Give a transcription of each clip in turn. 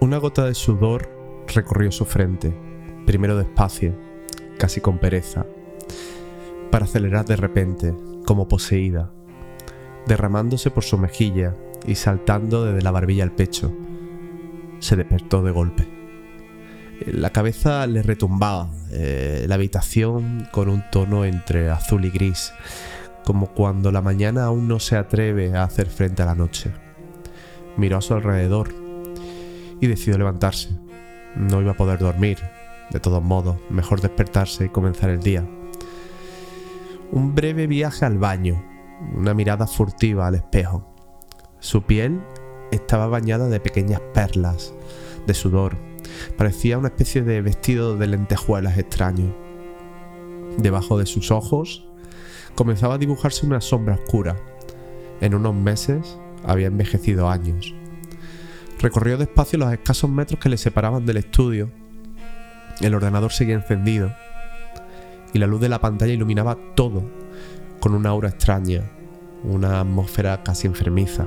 Una gota de sudor recorrió su frente, primero despacio, casi con pereza, para acelerar de repente, como poseída, derramándose por su mejilla y saltando desde la barbilla al pecho. Se despertó de golpe. La cabeza le retumbaba, eh, la habitación con un tono entre azul y gris, como cuando la mañana aún no se atreve a hacer frente a la noche. Miró a su alrededor y decidió levantarse. No iba a poder dormir. De todos modos, mejor despertarse y comenzar el día. Un breve viaje al baño, una mirada furtiva al espejo. Su piel estaba bañada de pequeñas perlas, de sudor. Parecía una especie de vestido de lentejuelas extraño. Debajo de sus ojos comenzaba a dibujarse una sombra oscura. En unos meses había envejecido años. Recorrió despacio los escasos metros que le separaban del estudio. El ordenador seguía encendido y la luz de la pantalla iluminaba todo con una aura extraña, una atmósfera casi enfermiza.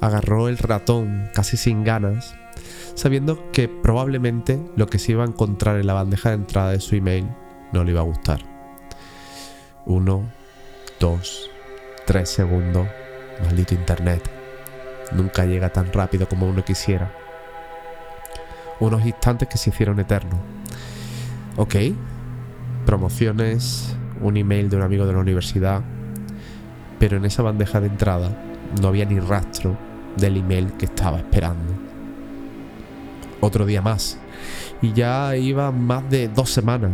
Agarró el ratón casi sin ganas, sabiendo que probablemente lo que se iba a encontrar en la bandeja de entrada de su email no le iba a gustar. Uno, dos, tres segundos, maldito internet nunca llega tan rápido como uno quisiera. Unos instantes que se hicieron eternos. Ok, promociones, un email de un amigo de la universidad, pero en esa bandeja de entrada no había ni rastro del email que estaba esperando. Otro día más, y ya iba más de dos semanas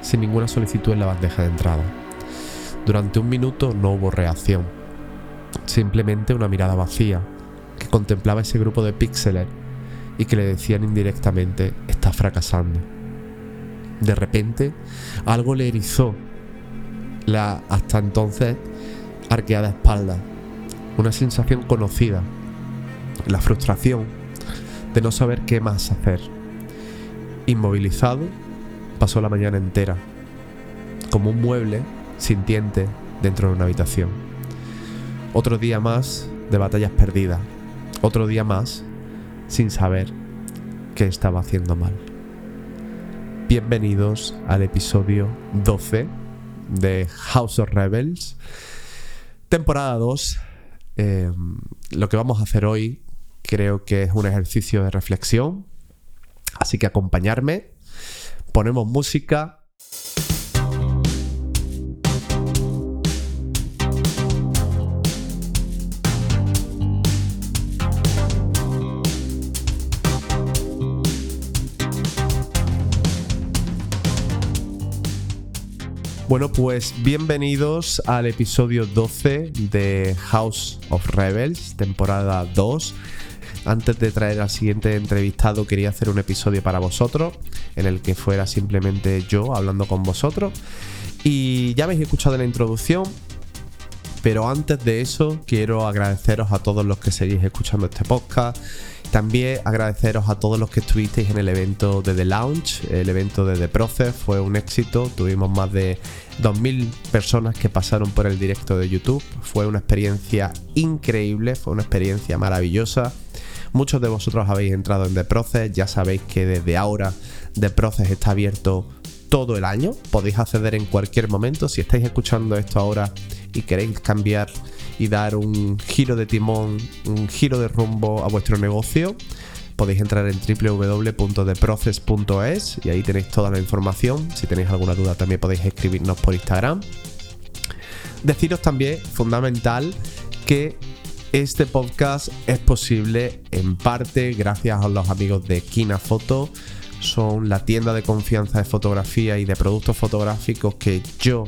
sin ninguna solicitud en la bandeja de entrada. Durante un minuto no hubo reacción simplemente una mirada vacía que contemplaba ese grupo de píxeles y que le decían indirectamente, está fracasando. De repente, algo le erizó la hasta entonces arqueada espalda, una sensación conocida, la frustración de no saber qué más hacer. Inmovilizado, pasó la mañana entera, como un mueble sintiente dentro de una habitación. Otro día más de batallas perdidas. Otro día más sin saber qué estaba haciendo mal. Bienvenidos al episodio 12 de House of Rebels. Temporada 2. Eh, lo que vamos a hacer hoy creo que es un ejercicio de reflexión. Así que acompañarme. Ponemos música Bueno, pues bienvenidos al episodio 12 de House of Rebels, temporada 2. Antes de traer al siguiente entrevistado quería hacer un episodio para vosotros, en el que fuera simplemente yo hablando con vosotros. Y ya habéis escuchado la introducción, pero antes de eso quiero agradeceros a todos los que seguís escuchando este podcast. También agradeceros a todos los que estuvisteis en el evento de The Lounge, el evento de The Process, fue un éxito, tuvimos más de 2.000 personas que pasaron por el directo de YouTube, fue una experiencia increíble, fue una experiencia maravillosa. Muchos de vosotros habéis entrado en The Process, ya sabéis que desde ahora The Process está abierto todo el año, podéis acceder en cualquier momento, si estáis escuchando esto ahora y queréis cambiar y dar un giro de timón, un giro de rumbo a vuestro negocio, podéis entrar en www.theprocess.es y ahí tenéis toda la información. Si tenéis alguna duda también podéis escribirnos por Instagram. Deciros también, fundamental, que este podcast es posible en parte gracias a los amigos de Kina Foto. Son la tienda de confianza de fotografía y de productos fotográficos que yo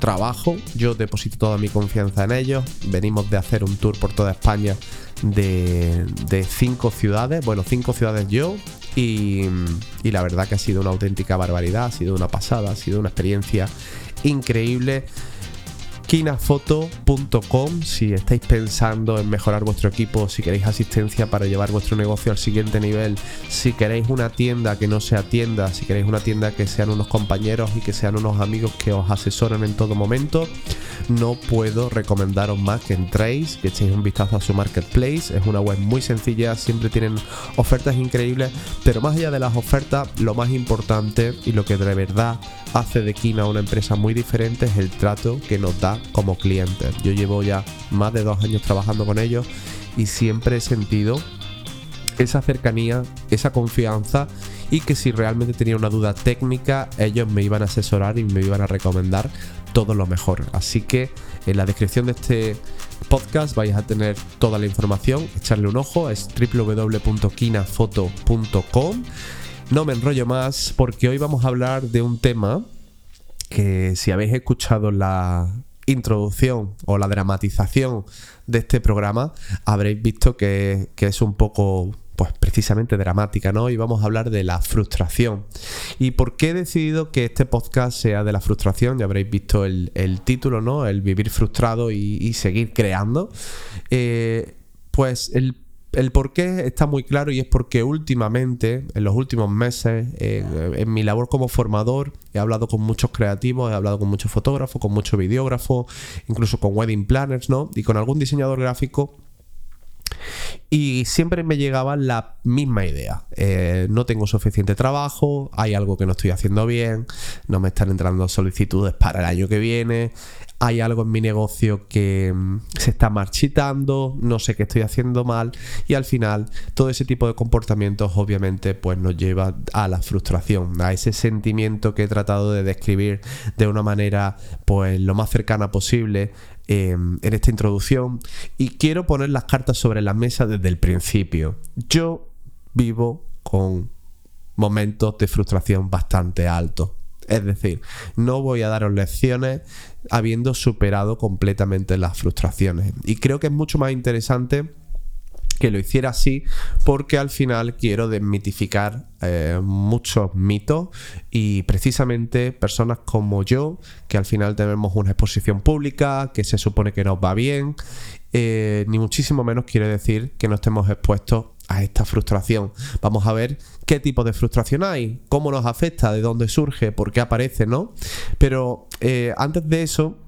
trabajo, yo deposito toda mi confianza en ellos. Venimos de hacer un tour por toda España de, cinco ciudades, bueno, cinco ciudades yo, y, la verdad que ha sido una auténtica barbaridad, ha sido una pasada, ha sido una experiencia increíble. kinafoto.com si estáis pensando en mejorar vuestro equipo, si queréis asistencia para llevar vuestro negocio al siguiente nivel, si queréis una tienda que no sea tienda, si queréis una tienda que sean unos compañeros y que sean unos amigos que os asesoren en todo momento, no puedo recomendaros más que entréis, que echéis un vistazo a su marketplace. Es una web muy sencilla, siempre tienen ofertas increíbles, pero más allá de las ofertas, lo más importante y lo que de verdad hace de Kina una empresa muy diferente es el trato que nos da como clientes. Yo llevo ya más de dos años trabajando con ellos y siempre he sentido esa cercanía, esa confianza y que si realmente tenía una duda técnica, ellos me iban a asesorar y me iban a recomendar todo lo mejor. Así que en la descripción de este podcast vais a tener toda la información, echarle un ojo, es www.kinafoto.com. No me enrollo más porque hoy vamos a hablar de un tema que si habéis escuchado la introducción o la dramatización de este programa, habréis visto que, que es un poco pues precisamente dramática, ¿no? Y vamos a hablar de la frustración. ¿Y por qué he decidido que este podcast sea de la frustración? Ya habréis visto el, título, ¿no? El vivir frustrado y, seguir creando. Eh, pues el el por qué está muy claro y es porque últimamente, en los últimos meses, en mi labor como formador, he hablado con muchos creativos, he hablado con muchos fotógrafos, con muchos videógrafos, incluso con wedding planners, ¿no? Y con algún diseñador gráfico y siempre me llegaba la misma idea. Eh, no tengo suficiente trabajo, hay algo que no estoy haciendo bien, no me están entrando solicitudes para el año que viene, hay algo en mi negocio que mm, se está marchitando, no sé qué estoy haciendo mal y al final todo ese tipo de comportamientos obviamente pues nos lleva a la frustración, a ese sentimiento que he tratado de describir de una manera pues lo más cercana posible Em, en esta introducción y quiero poner las cartas sobre la mesa desde el principio. Yo vivo con momentos de frustración bastante altos. Es decir, no voy a daros lecciones habiendo superado completamente las frustraciones. Y creo que es mucho más interesante que lo hiciera así porque al final quiero desmitificar eh, muchos mitos y precisamente personas como yo que al final tenemos una exposición pública que se supone que nos va bien eh, ni muchísimo menos quiere decir que no estemos expuestos a esta frustración. Vamos a ver qué tipo de frustración hay, cómo nos afecta, de dónde surge, por qué aparece, ¿no? Pero eh, antes de eso,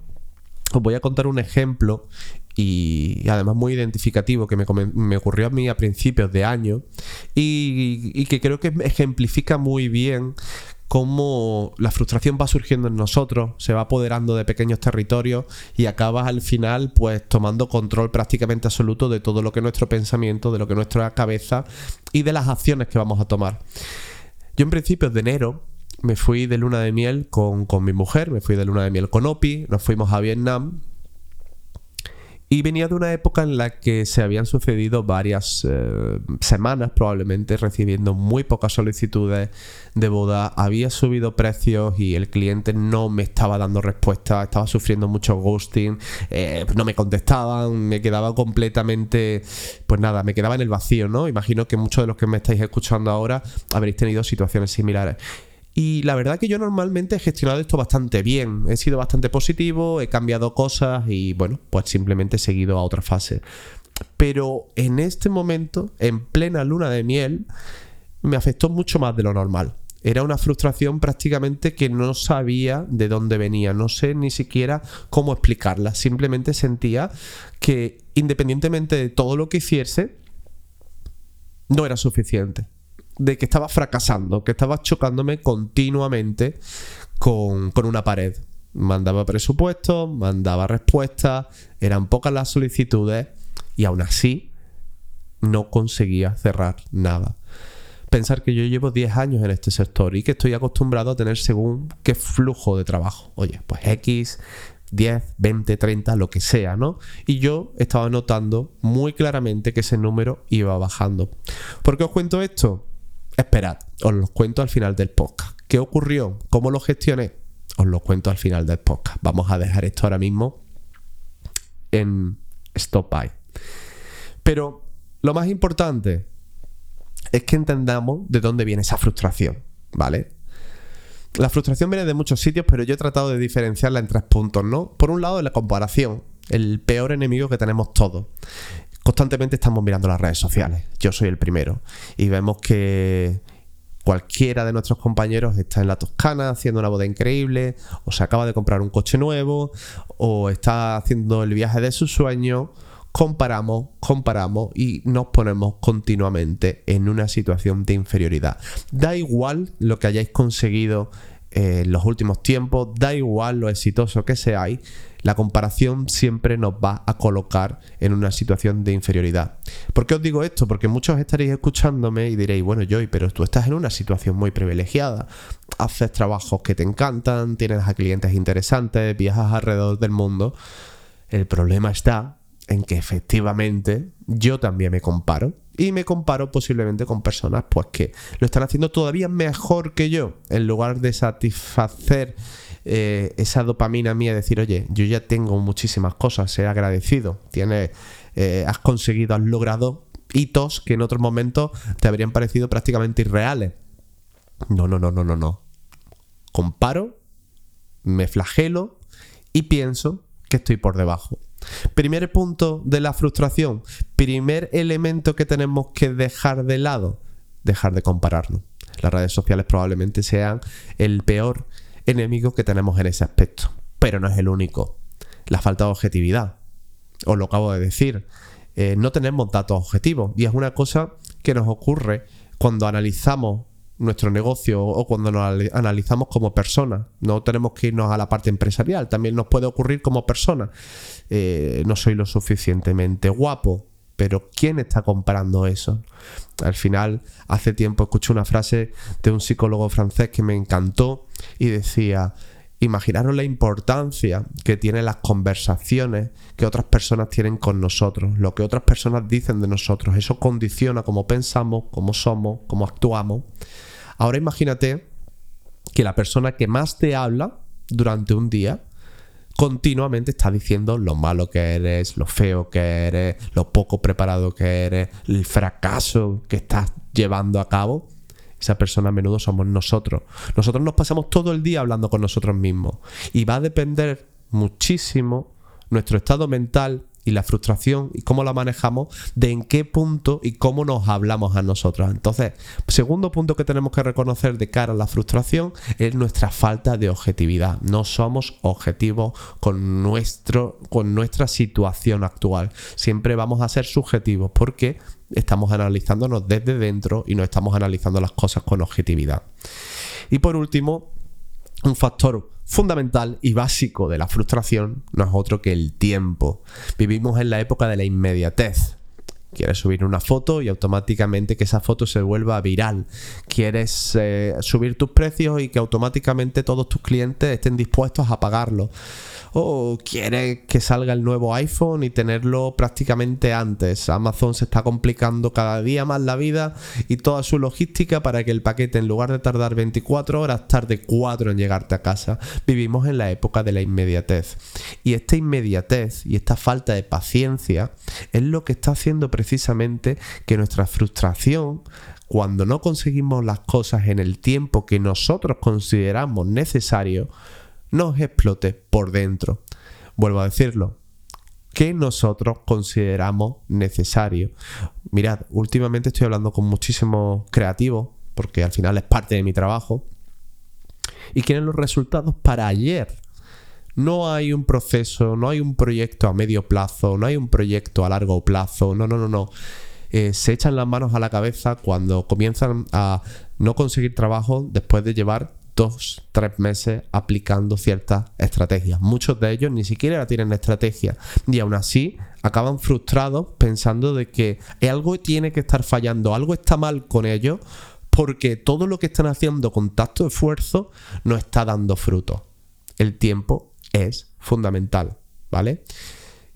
os voy a contar un ejemplo y, además muy identificativo que me, ocurrió a mí a principios de año y, que creo que ejemplifica muy bien cómo la frustración va surgiendo en nosotros, se va apoderando de pequeños territorios y acabas al final pues tomando control prácticamente absoluto de todo lo que es nuestro pensamiento, de lo que es nuestra cabeza y de las acciones que vamos a tomar. Yo en principios de enero me fui de luna de miel con, con mi mujer, me fui de luna de miel con Opi, nos fuimos a Vietnam y venía de una época en la que se habían sucedido varias eh, semanas probablemente recibiendo muy pocas solicitudes de boda. Había subido precios y el cliente no me estaba dando respuesta. Estaba sufriendo mucho ghosting. Eh, no me contestaban. Me quedaba completamente... Pues nada, me quedaba en el vacío, ¿no? Imagino que muchos de los que me estáis escuchando ahora habréis tenido situaciones similares. Y la verdad que yo normalmente he gestionado esto bastante bien. He sido bastante positivo, he cambiado cosas y bueno, pues simplemente he seguido a otra fase. Pero en este momento, en plena luna de miel, me afectó mucho más de lo normal. Era una frustración prácticamente que no sabía de dónde venía, no sé ni siquiera cómo explicarla. Simplemente sentía que independientemente de todo lo que hiciese, no era suficiente de que estaba fracasando, que estaba chocándome continuamente con, una pared. Mandaba presupuestos, mandaba respuestas, eran pocas las solicitudes y aún así no conseguía cerrar nada. Pensar que yo llevo 10 años en este sector y que estoy acostumbrado a tener según qué flujo de trabajo. Oye, pues X, 10, 20, 30, lo que sea, ¿no? Y yo estaba notando muy claramente que ese número iba bajando. ¿Por qué os cuento esto? Esperad, os lo cuento al final del podcast. ¿Qué ocurrió? ¿Cómo lo gestioné? Os lo cuento al final del podcast. Vamos a dejar esto ahora mismo en stop by. Pero lo más importante es que entendamos de dónde viene esa frustración, ¿vale? La frustración viene de muchos sitios, pero yo he tratado de diferenciarla en tres puntos, ¿no? Por un lado, la comparación, el peor enemigo que tenemos todos. Constantemente estamos mirando las redes sociales, yo soy el primero, y vemos que cualquiera de nuestros compañeros está en la Toscana haciendo una boda increíble, o se acaba de comprar un coche nuevo, o está haciendo el viaje de sus sueños, comparamos, comparamos y nos ponemos continuamente en una situación de inferioridad. Da igual lo que hayáis conseguido en los últimos tiempos, da igual lo exitoso que seáis, la comparación siempre nos va a colocar en una situación de inferioridad. ¿Por qué os digo esto? Porque muchos estaréis escuchándome y diréis, bueno, Joy, pero tú estás en una situación muy privilegiada. Haces trabajos que te encantan, tienes a clientes interesantes, viajas alrededor del mundo. El problema está en que efectivamente yo también me comparo y me comparo posiblemente con personas pues que lo están haciendo todavía mejor que yo. En lugar de satisfacer eh, esa dopamina mía decir oye yo ya tengo muchísimas cosas he agradecido tienes eh, has conseguido has logrado hitos que en otros momentos te habrían parecido prácticamente irreales no no no no no no. Comparo me flagelo y pienso que estoy por debajo Primer punto de la frustración, primer elemento que tenemos que dejar de lado, dejar de compararnos. Las redes sociales probablemente sean el peor enemigo que tenemos en ese aspecto, pero no es el único. La falta de objetividad. Os lo acabo de decir. Eh, no tenemos datos objetivos y es una cosa que nos ocurre cuando analizamos nuestro negocio o cuando nos analizamos como personas. No tenemos que irnos a la parte empresarial, también nos puede ocurrir como personas. Eh, no soy lo suficientemente guapo, pero ¿quién está comparando eso? Al final, hace tiempo escuché una frase de un psicólogo francés que me encantó y decía, imaginaros la importancia que tienen las conversaciones que otras personas tienen con nosotros, lo que otras personas dicen de nosotros, eso condiciona cómo pensamos, cómo somos, cómo actuamos. Ahora imagínate que la persona que más te habla durante un día continuamente está diciendo lo malo que eres, lo feo que eres, lo poco preparado que eres, el fracaso que estás llevando a cabo. Esa persona a menudo somos nosotros. Nosotros nos pasamos todo el día hablando con nosotros mismos. Y va a depender muchísimo nuestro estado mental y la frustración y cómo la manejamos, de en qué punto y cómo nos hablamos a nosotros. Entonces, segundo punto que tenemos que reconocer de cara a la frustración es nuestra falta de objetividad. No somos objetivos con, nuestro, con nuestra situación actual. Siempre vamos a ser subjetivos porque estamos analizándonos desde dentro y no estamos analizando las cosas con objetividad. Y por último, un factor fundamental y básico de la frustración no es otro que el tiempo. Vivimos en la época de la inmediatez. Quieres subir una foto y automáticamente que esa foto se vuelva viral. Quieres eh, subir tus precios y que automáticamente todos tus clientes estén dispuestos a pagarlo o quiere que salga el nuevo iPhone y tenerlo prácticamente antes. Amazon se está complicando cada día más la vida y toda su logística para que el paquete en lugar de tardar 24 horas tarde 4 en llegarte a casa. Vivimos en la época de la inmediatez. Y esta inmediatez y esta falta de paciencia es lo que está haciendo precisamente que nuestra frustración cuando no conseguimos las cosas en el tiempo que nosotros consideramos necesario, nos explote por dentro. Vuelvo a decirlo, que nosotros consideramos necesario. Mirad, últimamente estoy hablando con muchísimos creativos, porque al final es parte de mi trabajo, y quieren los resultados para ayer. No hay un proceso, no hay un proyecto a medio plazo, no hay un proyecto a largo plazo, no, no, no, no. Eh, se echan las manos a la cabeza cuando comienzan a no conseguir trabajo después de llevar dos, tres meses aplicando ciertas estrategias. Muchos de ellos ni siquiera tienen estrategia y aún así acaban frustrados pensando de que algo tiene que estar fallando, algo está mal con ellos porque todo lo que están haciendo con tacto esfuerzo no está dando fruto. El tiempo es fundamental, ¿vale?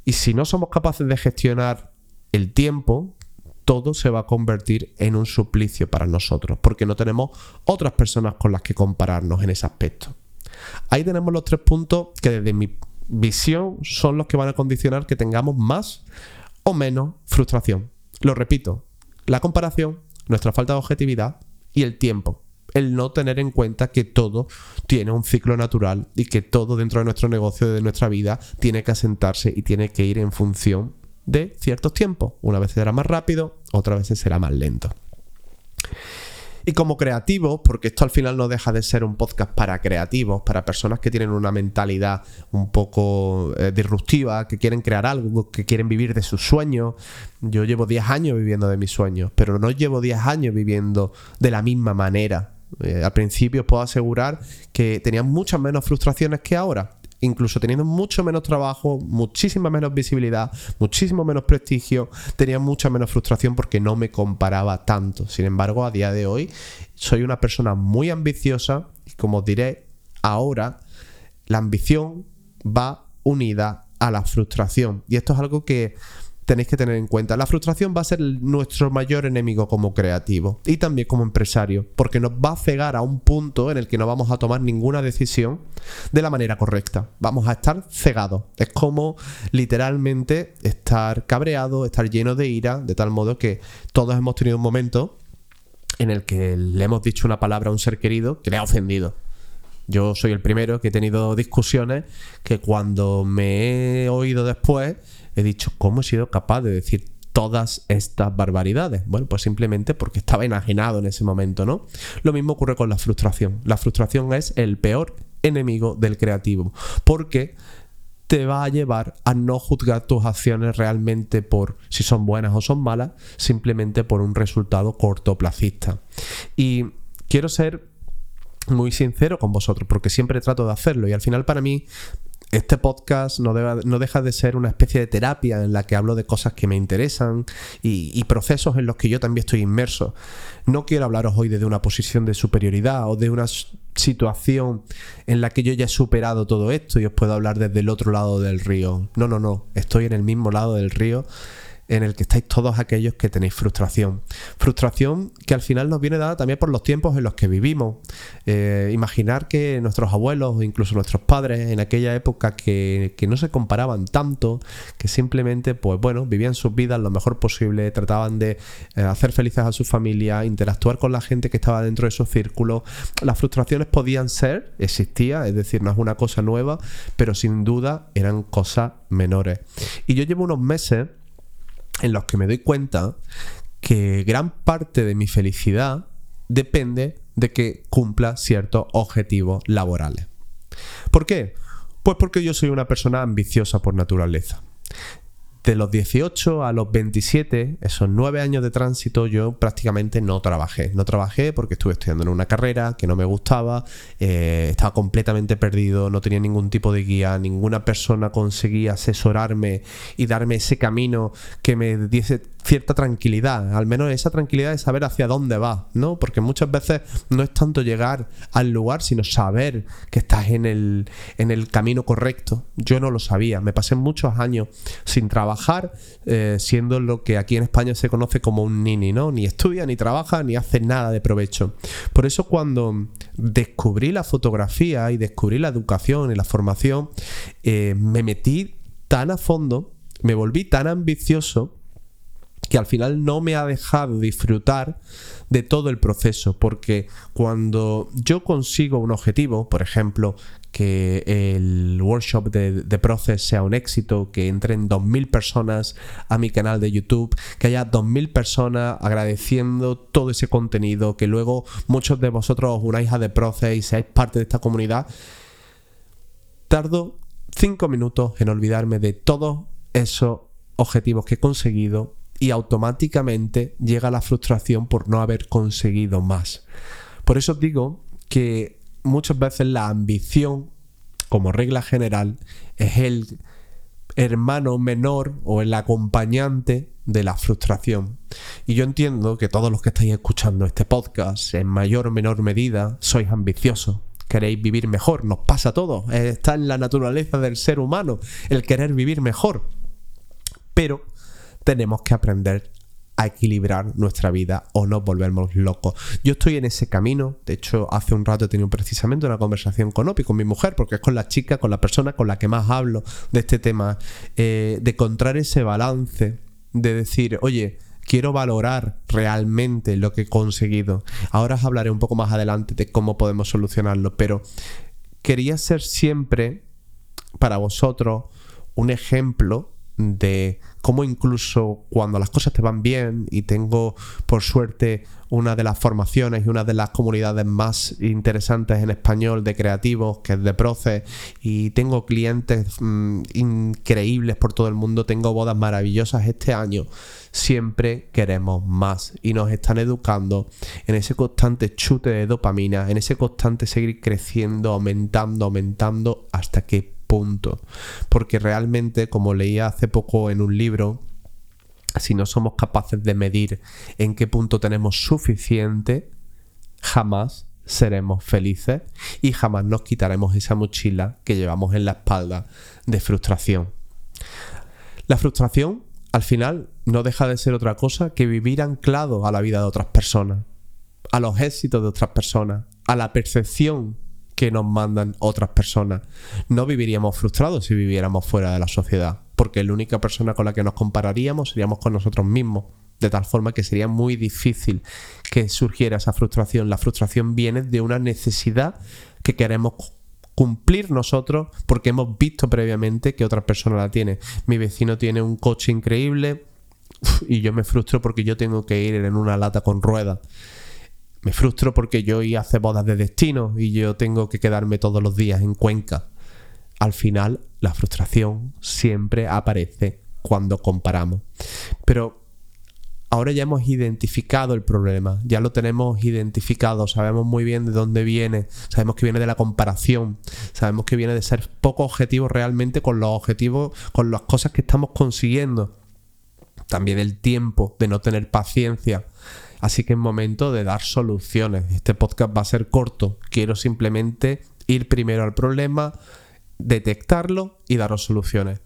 Y si no somos capaces de gestionar el tiempo, todo se va a convertir en un suplicio para nosotros, porque no tenemos otras personas con las que compararnos en ese aspecto. Ahí tenemos los tres puntos que desde mi visión son los que van a condicionar que tengamos más o menos frustración. Lo repito, la comparación, nuestra falta de objetividad y el tiempo. El no tener en cuenta que todo tiene un ciclo natural y que todo dentro de nuestro negocio, de nuestra vida, tiene que asentarse y tiene que ir en función de ciertos tiempos. Una vez será más rápido, otra vez será más lento. Y como creativo, porque esto al final no deja de ser un podcast para creativos, para personas que tienen una mentalidad un poco eh, disruptiva, que quieren crear algo, que quieren vivir de sus sueños. Yo llevo 10 años viviendo de mis sueños, pero no llevo 10 años viviendo de la misma manera. Eh, al principio os puedo asegurar que tenía muchas menos frustraciones que ahora incluso teniendo mucho menos trabajo, muchísima menos visibilidad, muchísimo menos prestigio, tenía mucha menos frustración porque no me comparaba tanto. Sin embargo, a día de hoy soy una persona muy ambiciosa y como os diré, ahora la ambición va unida a la frustración. Y esto es algo que tenéis que tener en cuenta. La frustración va a ser nuestro mayor enemigo como creativo y también como empresario, porque nos va a cegar a un punto en el que no vamos a tomar ninguna decisión de la manera correcta. Vamos a estar cegados. Es como literalmente estar cabreado, estar lleno de ira, de tal modo que todos hemos tenido un momento en el que le hemos dicho una palabra a un ser querido que le ha ofendido. Yo soy el primero que he tenido discusiones que cuando me he oído después he dicho, ¿cómo he sido capaz de decir todas estas barbaridades? Bueno, pues simplemente porque estaba enajenado en ese momento, ¿no? Lo mismo ocurre con la frustración. La frustración es el peor enemigo del creativo, porque te va a llevar a no juzgar tus acciones realmente por si son buenas o son malas, simplemente por un resultado cortoplacista. Y quiero ser muy sincero con vosotros, porque siempre trato de hacerlo y al final para mí este podcast no, no, deja de ser una especie de terapia en la que hablo de cosas que me interesan y, procesos en los que yo también estoy inmerso. No quiero hablaros hoy de una posición de superioridad o de una situación en la que yo ya he superado todo esto y os puedo hablar desde el otro lado del río. No, no, no. Estoy en el mismo lado del río en el que estáis todos aquellos que tenéis frustración. Frustración que al final nos viene dada también por los tiempos en los que vivimos. Eh, imaginar que nuestros abuelos o incluso nuestros padres en aquella época que, no se comparaban tanto, que simplemente, pues bueno, vivían sus vidas lo mejor posible, trataban de eh, hacer felices a su familia, interactuar con la gente que estaba dentro de su círculo. Las frustraciones podían ser, existía, es decir, no es una cosa nueva, pero sin duda eran cosas menores. Y yo llevo unos meses en los que me doy cuenta que gran parte de mi felicidad depende de que cumpla ciertos objetivos laborales. ¿Por qué? Pues porque yo soy una persona ambiciosa por naturaleza de los 18 a los 27, esos nueve años de tránsito, yo prácticamente no trabajé. No trabajé porque estuve estudiando en una carrera que no me gustaba, eh, estaba completamente perdido, no tenía ningún tipo de guía, ninguna persona conseguía asesorarme y darme ese camino que me diese cierta tranquilidad, al menos esa tranquilidad de saber hacia dónde vas, ¿no? Porque muchas veces no es tanto llegar al lugar, sino saber que estás en el, en el camino correcto. Yo no lo sabía, me pasé muchos años sin trabajar, eh, siendo lo que aquí en España se conoce como un nini, ¿no? Ni estudia, ni trabaja, ni hace nada de provecho. Por eso cuando descubrí la fotografía y descubrí la educación y la formación, eh, me metí tan a fondo, me volví tan ambicioso, que al final no me ha dejado disfrutar de todo el proceso, porque cuando yo consigo un objetivo, por ejemplo, que el workshop de, de Process sea un éxito, que entren 2.000 personas a mi canal de YouTube, que haya 2.000 personas agradeciendo todo ese contenido, que luego muchos de vosotros os unáis a The Process y seáis parte de esta comunidad, tardo 5 minutos en olvidarme de todos esos objetivos que he conseguido y automáticamente llega la frustración por no haber conseguido más. Por eso digo que muchas veces la ambición, como regla general, es el hermano menor o el acompañante de la frustración. Y yo entiendo que todos los que estáis escuchando este podcast, en mayor o menor medida, sois ambiciosos. Queréis vivir mejor, nos pasa a todos, está en la naturaleza del ser humano el querer vivir mejor. Pero tenemos que aprender a equilibrar nuestra vida o no volvernos locos. Yo estoy en ese camino, de hecho hace un rato he tenido precisamente una conversación con Opi, con mi mujer, porque es con la chica, con la persona con la que más hablo de este tema, eh, de encontrar ese balance, de decir, oye, quiero valorar realmente lo que he conseguido. Ahora os hablaré un poco más adelante de cómo podemos solucionarlo, pero quería ser siempre para vosotros un ejemplo de cómo incluso cuando las cosas te van bien y tengo por suerte una de las formaciones y una de las comunidades más interesantes en español de creativos, que es de Proces, y tengo clientes mm, increíbles por todo el mundo, tengo bodas maravillosas este año, siempre queremos más y nos están educando en ese constante chute de dopamina, en ese constante seguir creciendo, aumentando, aumentando hasta que punto. Porque realmente, como leía hace poco en un libro, si no somos capaces de medir en qué punto tenemos suficiente, jamás seremos felices y jamás nos quitaremos esa mochila que llevamos en la espalda de frustración. La frustración, al final, no deja de ser otra cosa que vivir anclado a la vida de otras personas, a los éxitos de otras personas, a la percepción que nos mandan otras personas. No viviríamos frustrados si viviéramos fuera de la sociedad, porque la única persona con la que nos compararíamos seríamos con nosotros mismos. De tal forma que sería muy difícil que surgiera esa frustración. La frustración viene de una necesidad que queremos cumplir nosotros porque hemos visto previamente que otra persona la tiene. Mi vecino tiene un coche increíble y yo me frustro porque yo tengo que ir en una lata con ruedas me frustro porque yo a hacer bodas de destino y yo tengo que quedarme todos los días en Cuenca. Al final, la frustración siempre aparece cuando comparamos. Pero ahora ya hemos identificado el problema, ya lo tenemos identificado, sabemos muy bien de dónde viene, sabemos que viene de la comparación, sabemos que viene de ser poco objetivos realmente con los objetivos, con las cosas que estamos consiguiendo. También el tiempo de no tener paciencia Así que es momento de dar soluciones. Este podcast va a ser corto. Quiero simplemente ir primero al problema, detectarlo y daros soluciones.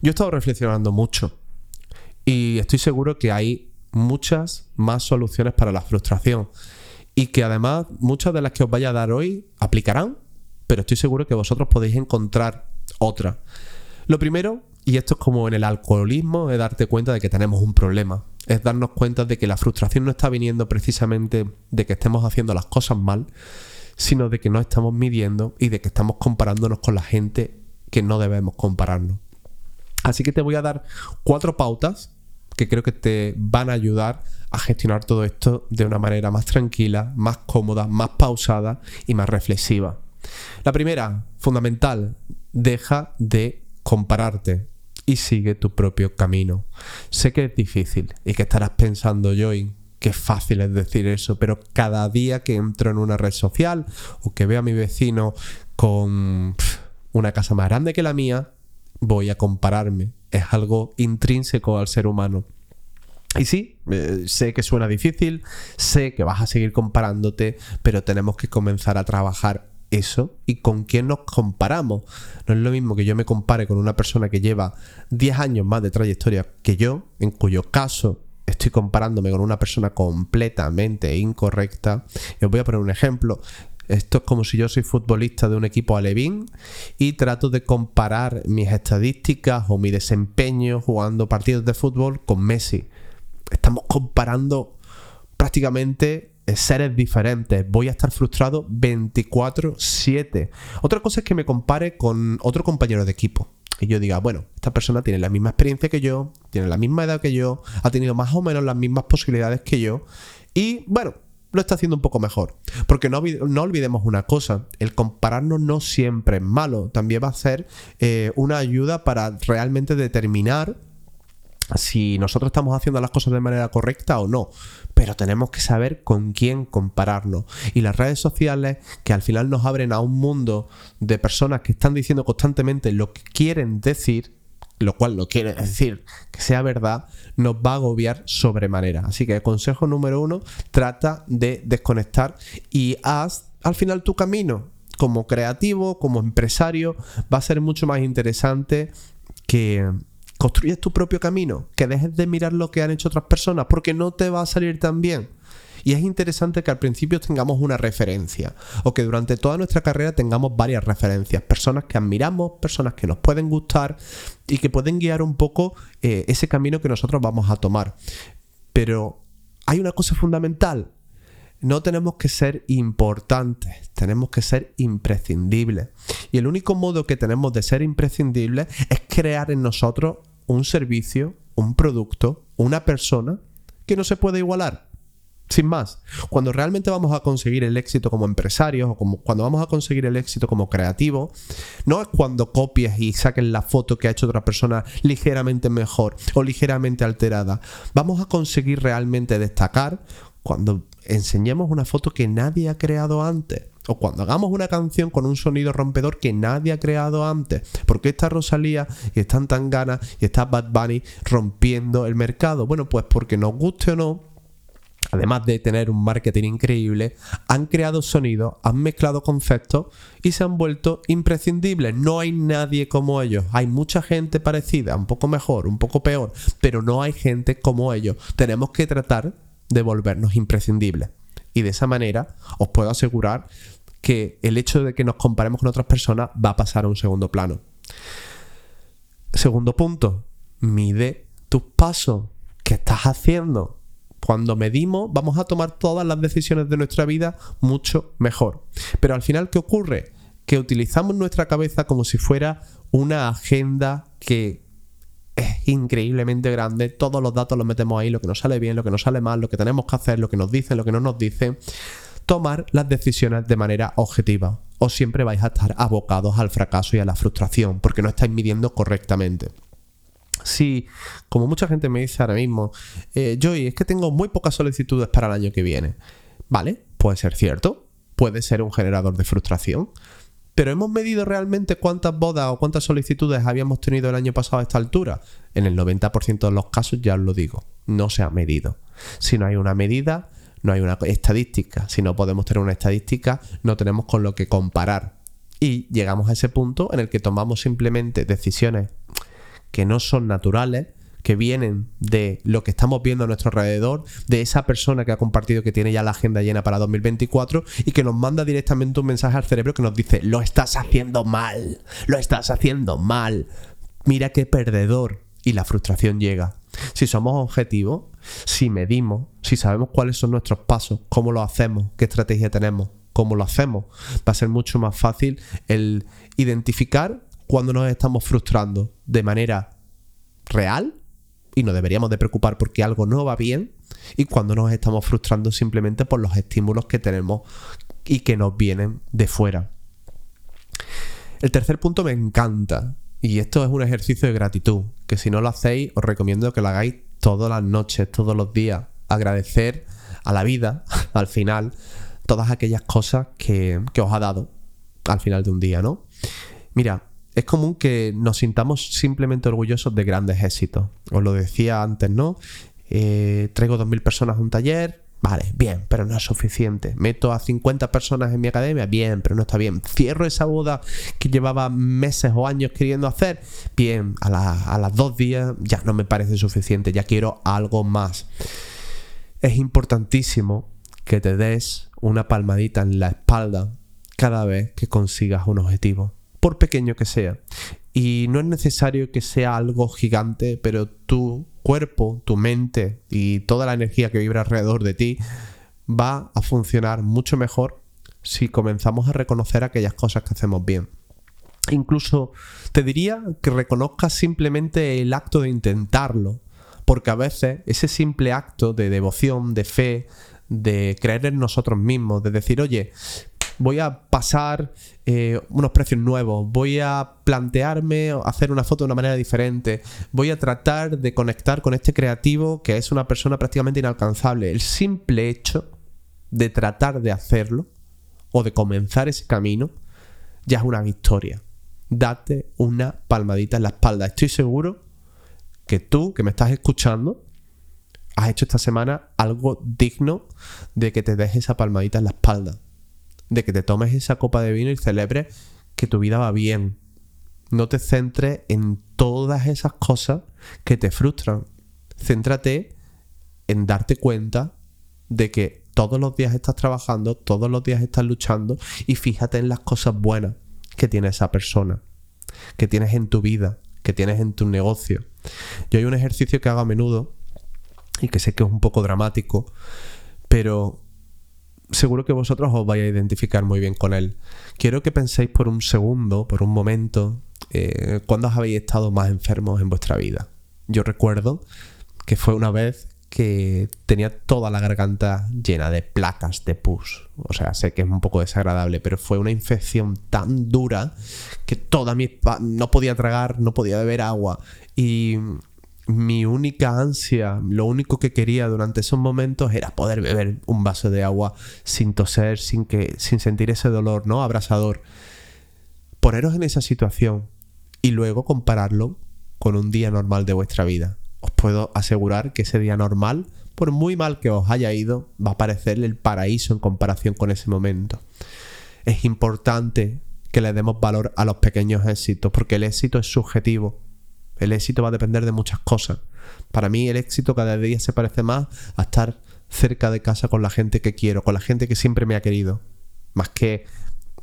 Yo he estado reflexionando mucho y estoy seguro que hay muchas más soluciones para la frustración y que además muchas de las que os vaya a dar hoy aplicarán, pero estoy seguro que vosotros podéis encontrar otra. Lo primero, y esto es como en el alcoholismo, es darte cuenta de que tenemos un problema es darnos cuenta de que la frustración no está viniendo precisamente de que estemos haciendo las cosas mal, sino de que no estamos midiendo y de que estamos comparándonos con la gente que no debemos compararnos. Así que te voy a dar cuatro pautas que creo que te van a ayudar a gestionar todo esto de una manera más tranquila, más cómoda, más pausada y más reflexiva. La primera, fundamental, deja de compararte y sigue tu propio camino. Sé que es difícil y que estarás pensando, Joy, qué fácil es decir eso, pero cada día que entro en una red social o que veo a mi vecino con una casa más grande que la mía, voy a compararme. Es algo intrínseco al ser humano. Y sí, eh, sé que suena difícil, sé que vas a seguir comparándote, pero tenemos que comenzar a trabajar eso y con quién nos comparamos. No es lo mismo que yo me compare con una persona que lleva 10 años más de trayectoria que yo, en cuyo caso estoy comparándome con una persona completamente incorrecta. Os voy a poner un ejemplo. Esto es como si yo soy futbolista de un equipo alevín y trato de comparar mis estadísticas o mi desempeño jugando partidos de fútbol con Messi. Estamos comparando prácticamente seres diferentes. Voy a estar frustrado 24/7. Otra cosa es que me compare con otro compañero de equipo. Y yo diga, bueno, esta persona tiene la misma experiencia que yo, tiene la misma edad que yo, ha tenido más o menos las mismas posibilidades que yo. Y bueno, lo está haciendo un poco mejor. Porque no, no, olvidemos una cosa, el compararnos no siempre es malo, también va a ser eh, una ayuda para realmente determinar si nosotros estamos haciendo las cosas de manera correcta o no, pero tenemos que saber con quién compararnos. Y las redes sociales, que al final nos abren a un mundo de personas que están diciendo constantemente lo que quieren decir, lo cual no quiere decir que sea verdad, nos va a agobiar sobremanera. Así que el consejo número uno, trata de desconectar y haz al final tu camino. Como creativo, como empresario, va a ser mucho más interesante que construyes tu propio camino, que dejes de mirar lo que han hecho otras personas, porque no te va a salir tan bien. Y es interesante que al principio tengamos una referencia, o que durante toda nuestra carrera tengamos varias referencias, personas que admiramos, personas que nos pueden gustar y que pueden guiar un poco eh, ese camino que nosotros vamos a tomar. Pero hay una cosa fundamental. No tenemos que ser importantes, tenemos que ser imprescindibles. Y el único modo que tenemos de ser imprescindibles es crear en nosotros un servicio, un producto, una persona que no se puede igualar. Sin más, cuando realmente vamos a conseguir el éxito como empresarios o como, cuando vamos a conseguir el éxito como creativo, no es cuando copies y saques la foto que ha hecho otra persona ligeramente mejor o ligeramente alterada. Vamos a conseguir realmente destacar cuando enseñemos una foto que nadie ha creado antes. O cuando hagamos una canción con un sonido rompedor que nadie ha creado antes. Porque está Rosalía y están Tangana y está Bad Bunny rompiendo el mercado? Bueno, pues porque nos guste o no, además de tener un marketing increíble, han creado sonidos, han mezclado conceptos y se han vuelto imprescindibles. No hay nadie como ellos. Hay mucha gente parecida, un poco mejor, un poco peor, pero no hay gente como ellos. Tenemos que tratar de volvernos imprescindibles. Y de esa manera os puedo asegurar que el hecho de que nos comparemos con otras personas va a pasar a un segundo plano. Segundo punto, mide tus pasos. ¿Qué estás haciendo? Cuando medimos, vamos a tomar todas las decisiones de nuestra vida mucho mejor. Pero al final, ¿qué ocurre? Que utilizamos nuestra cabeza como si fuera una agenda que es increíblemente grande. Todos los datos los metemos ahí, lo que nos sale bien, lo que nos sale mal, lo que tenemos que hacer, lo que nos dicen, lo que no nos dicen. Tomar las decisiones de manera objetiva. O siempre vais a estar abocados al fracaso y a la frustración, porque no estáis midiendo correctamente. Si, como mucha gente me dice ahora mismo, eh, Joey, es que tengo muy pocas solicitudes para el año que viene. Vale, puede ser cierto, puede ser un generador de frustración. Pero ¿hemos medido realmente cuántas bodas o cuántas solicitudes habíamos tenido el año pasado a esta altura? En el 90% de los casos ya os lo digo, no se ha medido. Si no hay una medida, no hay una estadística. Si no podemos tener una estadística, no tenemos con lo que comparar. Y llegamos a ese punto en el que tomamos simplemente decisiones que no son naturales, que vienen de lo que estamos viendo a nuestro alrededor, de esa persona que ha compartido que tiene ya la agenda llena para 2024 y que nos manda directamente un mensaje al cerebro que nos dice, lo estás haciendo mal, lo estás haciendo mal, mira qué perdedor. Y la frustración llega. Si somos objetivos, si medimos, si sabemos cuáles son nuestros pasos, cómo lo hacemos, qué estrategia tenemos, cómo lo hacemos, va a ser mucho más fácil el identificar cuando nos estamos frustrando de manera real y nos deberíamos de preocupar porque algo no va bien y cuando nos estamos frustrando simplemente por los estímulos que tenemos y que nos vienen de fuera. El tercer punto me encanta y esto es un ejercicio de gratitud que si no lo hacéis os recomiendo que lo hagáis todas las noches, todos los días. Agradecer a la vida, al final, todas aquellas cosas que, que os ha dado al final de un día, ¿no? Mira, es común que nos sintamos simplemente orgullosos de grandes éxitos. Os lo decía antes, ¿no? Eh, traigo 2.000 personas a un taller, vale, bien, pero no es suficiente. Meto a 50 personas en mi academia, bien, pero no está bien. Cierro esa boda que llevaba meses o años queriendo hacer, bien, a, a las dos días ya no me parece suficiente, ya quiero algo más. Es importantísimo que te des una palmadita en la espalda cada vez que consigas un objetivo por pequeño que sea. Y no es necesario que sea algo gigante, pero tu cuerpo, tu mente y toda la energía que vibra alrededor de ti va a funcionar mucho mejor si comenzamos a reconocer aquellas cosas que hacemos bien. Incluso te diría que reconozcas simplemente el acto de intentarlo, porque a veces ese simple acto de devoción, de fe, de creer en nosotros mismos, de decir, oye, voy a pasar eh, unos precios nuevos, voy a plantearme hacer una foto de una manera diferente, voy a tratar de conectar con este creativo que es una persona prácticamente inalcanzable. El simple hecho de tratar de hacerlo o de comenzar ese camino ya es una victoria. Date una palmadita en la espalda. Estoy seguro que tú, que me estás escuchando, has hecho esta semana algo digno de que te dejes esa palmadita en la espalda de que te tomes esa copa de vino y celebres que tu vida va bien. No te centres en todas esas cosas que te frustran. Céntrate en darte cuenta de que todos los días estás trabajando, todos los días estás luchando y fíjate en las cosas buenas que tiene esa persona, que tienes en tu vida, que tienes en tu negocio. Yo hay un ejercicio que hago a menudo y que sé que es un poco dramático, pero seguro que vosotros os vais a identificar muy bien con él. Quiero que penséis por un segundo, por un momento, eh, cuándo os habéis estado más enfermos en vuestra vida. Yo recuerdo que fue una vez que tenía toda la garganta llena de placas de pus. O sea, sé que es un poco desagradable, pero fue una infección tan dura que toda mi... no podía tragar, no podía beber agua. Y mi única ansia, lo único que quería durante esos momentos era poder beber un vaso de agua sin toser, sin, que, sin sentir ese dolor, ¿no? Abrasador. Poneros en esa situación y luego compararlo con un día normal de vuestra vida os puedo asegurar que ese día normal, por muy mal que os haya ido, va a parecer el paraíso en comparación con ese momento. Es importante que le demos valor a los pequeños éxitos, porque el éxito es subjetivo. El éxito va a depender de muchas cosas. Para mí el éxito cada día se parece más a estar cerca de casa con la gente que quiero, con la gente que siempre me ha querido, más que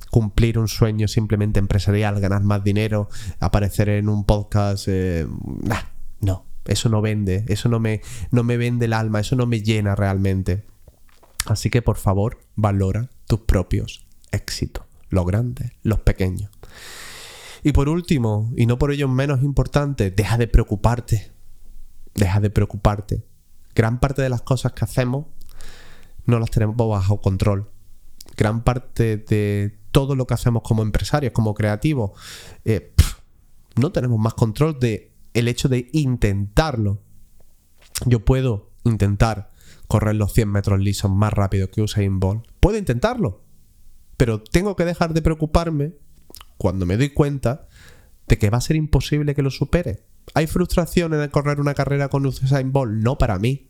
cumplir un sueño simplemente empresarial, ganar más dinero, aparecer en un podcast. Eh, no, eso no vende, eso no me, no me vende el alma, eso no me llena realmente. Así que por favor, valora tus propios éxitos, los grandes, los pequeños. Y por último, y no por ello menos importante, deja de preocuparte. Deja de preocuparte. Gran parte de las cosas que hacemos no las tenemos bajo control. Gran parte de todo lo que hacemos como empresarios, como creativos, eh, no tenemos más control de el hecho de intentarlo. Yo puedo intentar correr los 100 metros lisos más rápido que Usain Bolt. Puedo intentarlo. Pero tengo que dejar de preocuparme cuando me doy cuenta de que va a ser imposible que lo supere. ¿Hay frustración en correr una carrera con Usain Bolt? No para mí.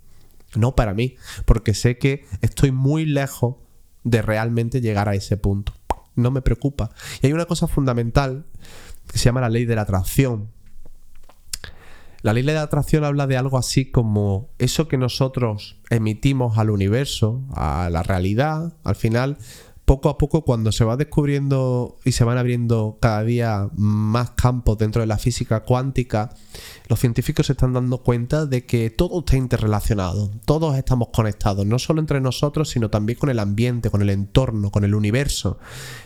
No para mí. Porque sé que estoy muy lejos de realmente llegar a ese punto. No me preocupa. Y hay una cosa fundamental que se llama la ley de la atracción. La ley de atracción habla de algo así como eso que nosotros emitimos al universo, a la realidad, al final poco a poco cuando se va descubriendo y se van abriendo cada día más campos dentro de la física cuántica, los científicos se están dando cuenta de que todo está interrelacionado, todos estamos conectados, no solo entre nosotros, sino también con el ambiente, con el entorno, con el universo.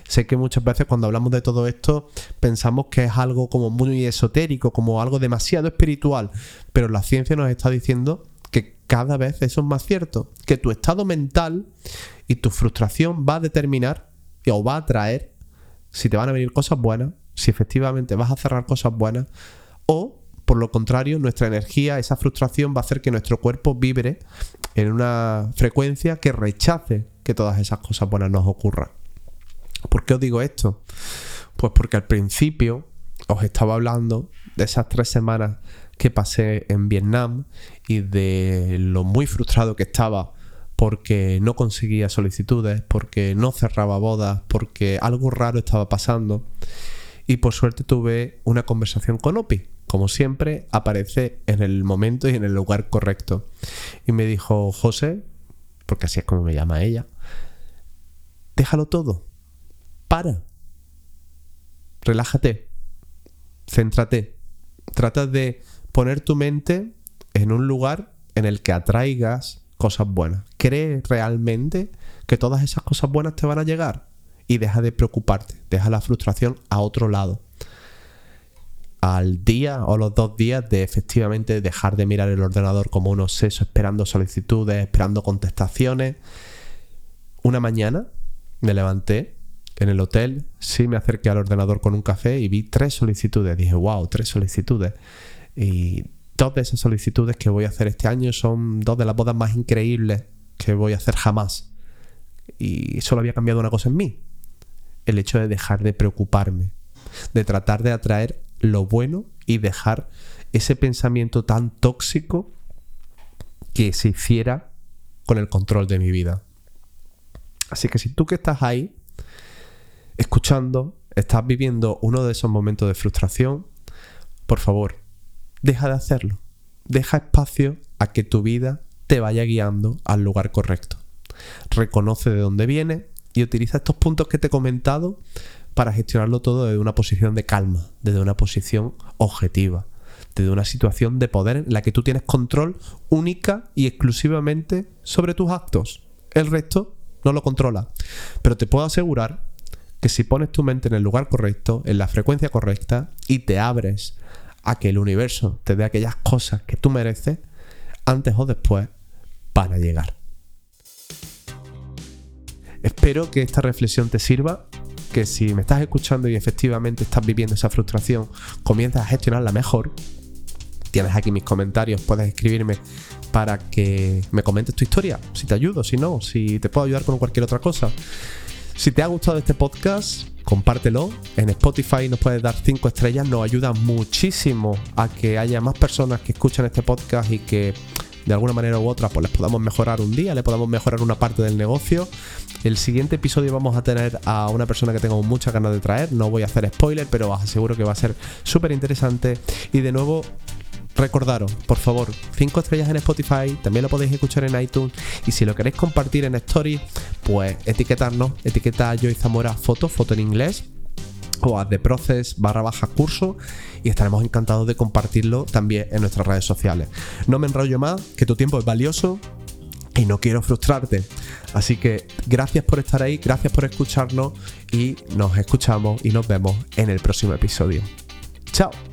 Sé que muchas veces cuando hablamos de todo esto pensamos que es algo como muy esotérico, como algo demasiado espiritual, pero la ciencia nos está diciendo que cada vez eso es más cierto, que tu estado mental y tu frustración va a determinar o va a traer si te van a venir cosas buenas, si efectivamente vas a cerrar cosas buenas o por lo contrario, nuestra energía, esa frustración va a hacer que nuestro cuerpo vibre en una frecuencia que rechace que todas esas cosas buenas nos ocurran. ¿Por qué os digo esto? Pues porque al principio os estaba hablando de esas tres semanas que pasé en Vietnam y de lo muy frustrado que estaba porque no conseguía solicitudes, porque no cerraba bodas, porque algo raro estaba pasando. Y por suerte tuve una conversación con Opi. Como siempre, aparece en el momento y en el lugar correcto. Y me dijo, José, porque así es como me llama ella, déjalo todo. Para. Relájate. Céntrate. Trata de poner tu mente en un lugar en el que atraigas cosas buenas. Cree realmente que todas esas cosas buenas te van a llegar y deja de preocuparte, deja la frustración a otro lado. Al día o los dos días de efectivamente dejar de mirar el ordenador como un obseso, esperando solicitudes, esperando contestaciones. Una mañana me levanté en el hotel, sí me acerqué al ordenador con un café y vi tres solicitudes. Dije, wow, tres solicitudes. Y dos de esas solicitudes que voy a hacer este año son dos de las bodas más increíbles que voy a hacer jamás. Y solo había cambiado una cosa en mí. El hecho de dejar de preocuparme. De tratar de atraer lo bueno y dejar ese pensamiento tan tóxico que se hiciera con el control de mi vida. Así que si tú que estás ahí, escuchando, estás viviendo uno de esos momentos de frustración, por favor, deja de hacerlo. Deja espacio a que tu vida te vaya guiando al lugar correcto. Reconoce de dónde viene y utiliza estos puntos que te he comentado para gestionarlo todo desde una posición de calma, desde una posición objetiva, desde una situación de poder en la que tú tienes control única y exclusivamente sobre tus actos. El resto no lo controla. Pero te puedo asegurar que si pones tu mente en el lugar correcto, en la frecuencia correcta, y te abres a que el universo te dé aquellas cosas que tú mereces, antes o después van a llegar. Espero que esta reflexión te sirva, que si me estás escuchando y efectivamente estás viviendo esa frustración, comienzas a gestionarla mejor. Tienes aquí mis comentarios, puedes escribirme para que me comentes tu historia, si te ayudo, si no, si te puedo ayudar con cualquier otra cosa. Si te ha gustado este podcast, compártelo. En Spotify nos puedes dar 5 estrellas, nos ayuda muchísimo a que haya más personas que escuchen este podcast y que de alguna manera u otra pues les podamos mejorar un día, le podamos mejorar una parte del negocio. El siguiente episodio vamos a tener a una persona que tengo muchas ganas de traer, no voy a hacer spoiler, pero os aseguro que va a ser súper interesante. Y de nuevo, recordaros, por favor, 5 estrellas en Spotify, también lo podéis escuchar en iTunes y si lo queréis compartir en Stories, pues etiquetarnos, etiqueta Joy Zamora foto, foto en inglés o a The Process barra baja curso y estaremos encantados de compartirlo también en nuestras redes sociales. No me enrollo más, que tu tiempo es valioso y no quiero frustrarte. Así que gracias por estar ahí, gracias por escucharnos y nos escuchamos y nos vemos en el próximo episodio. Chao.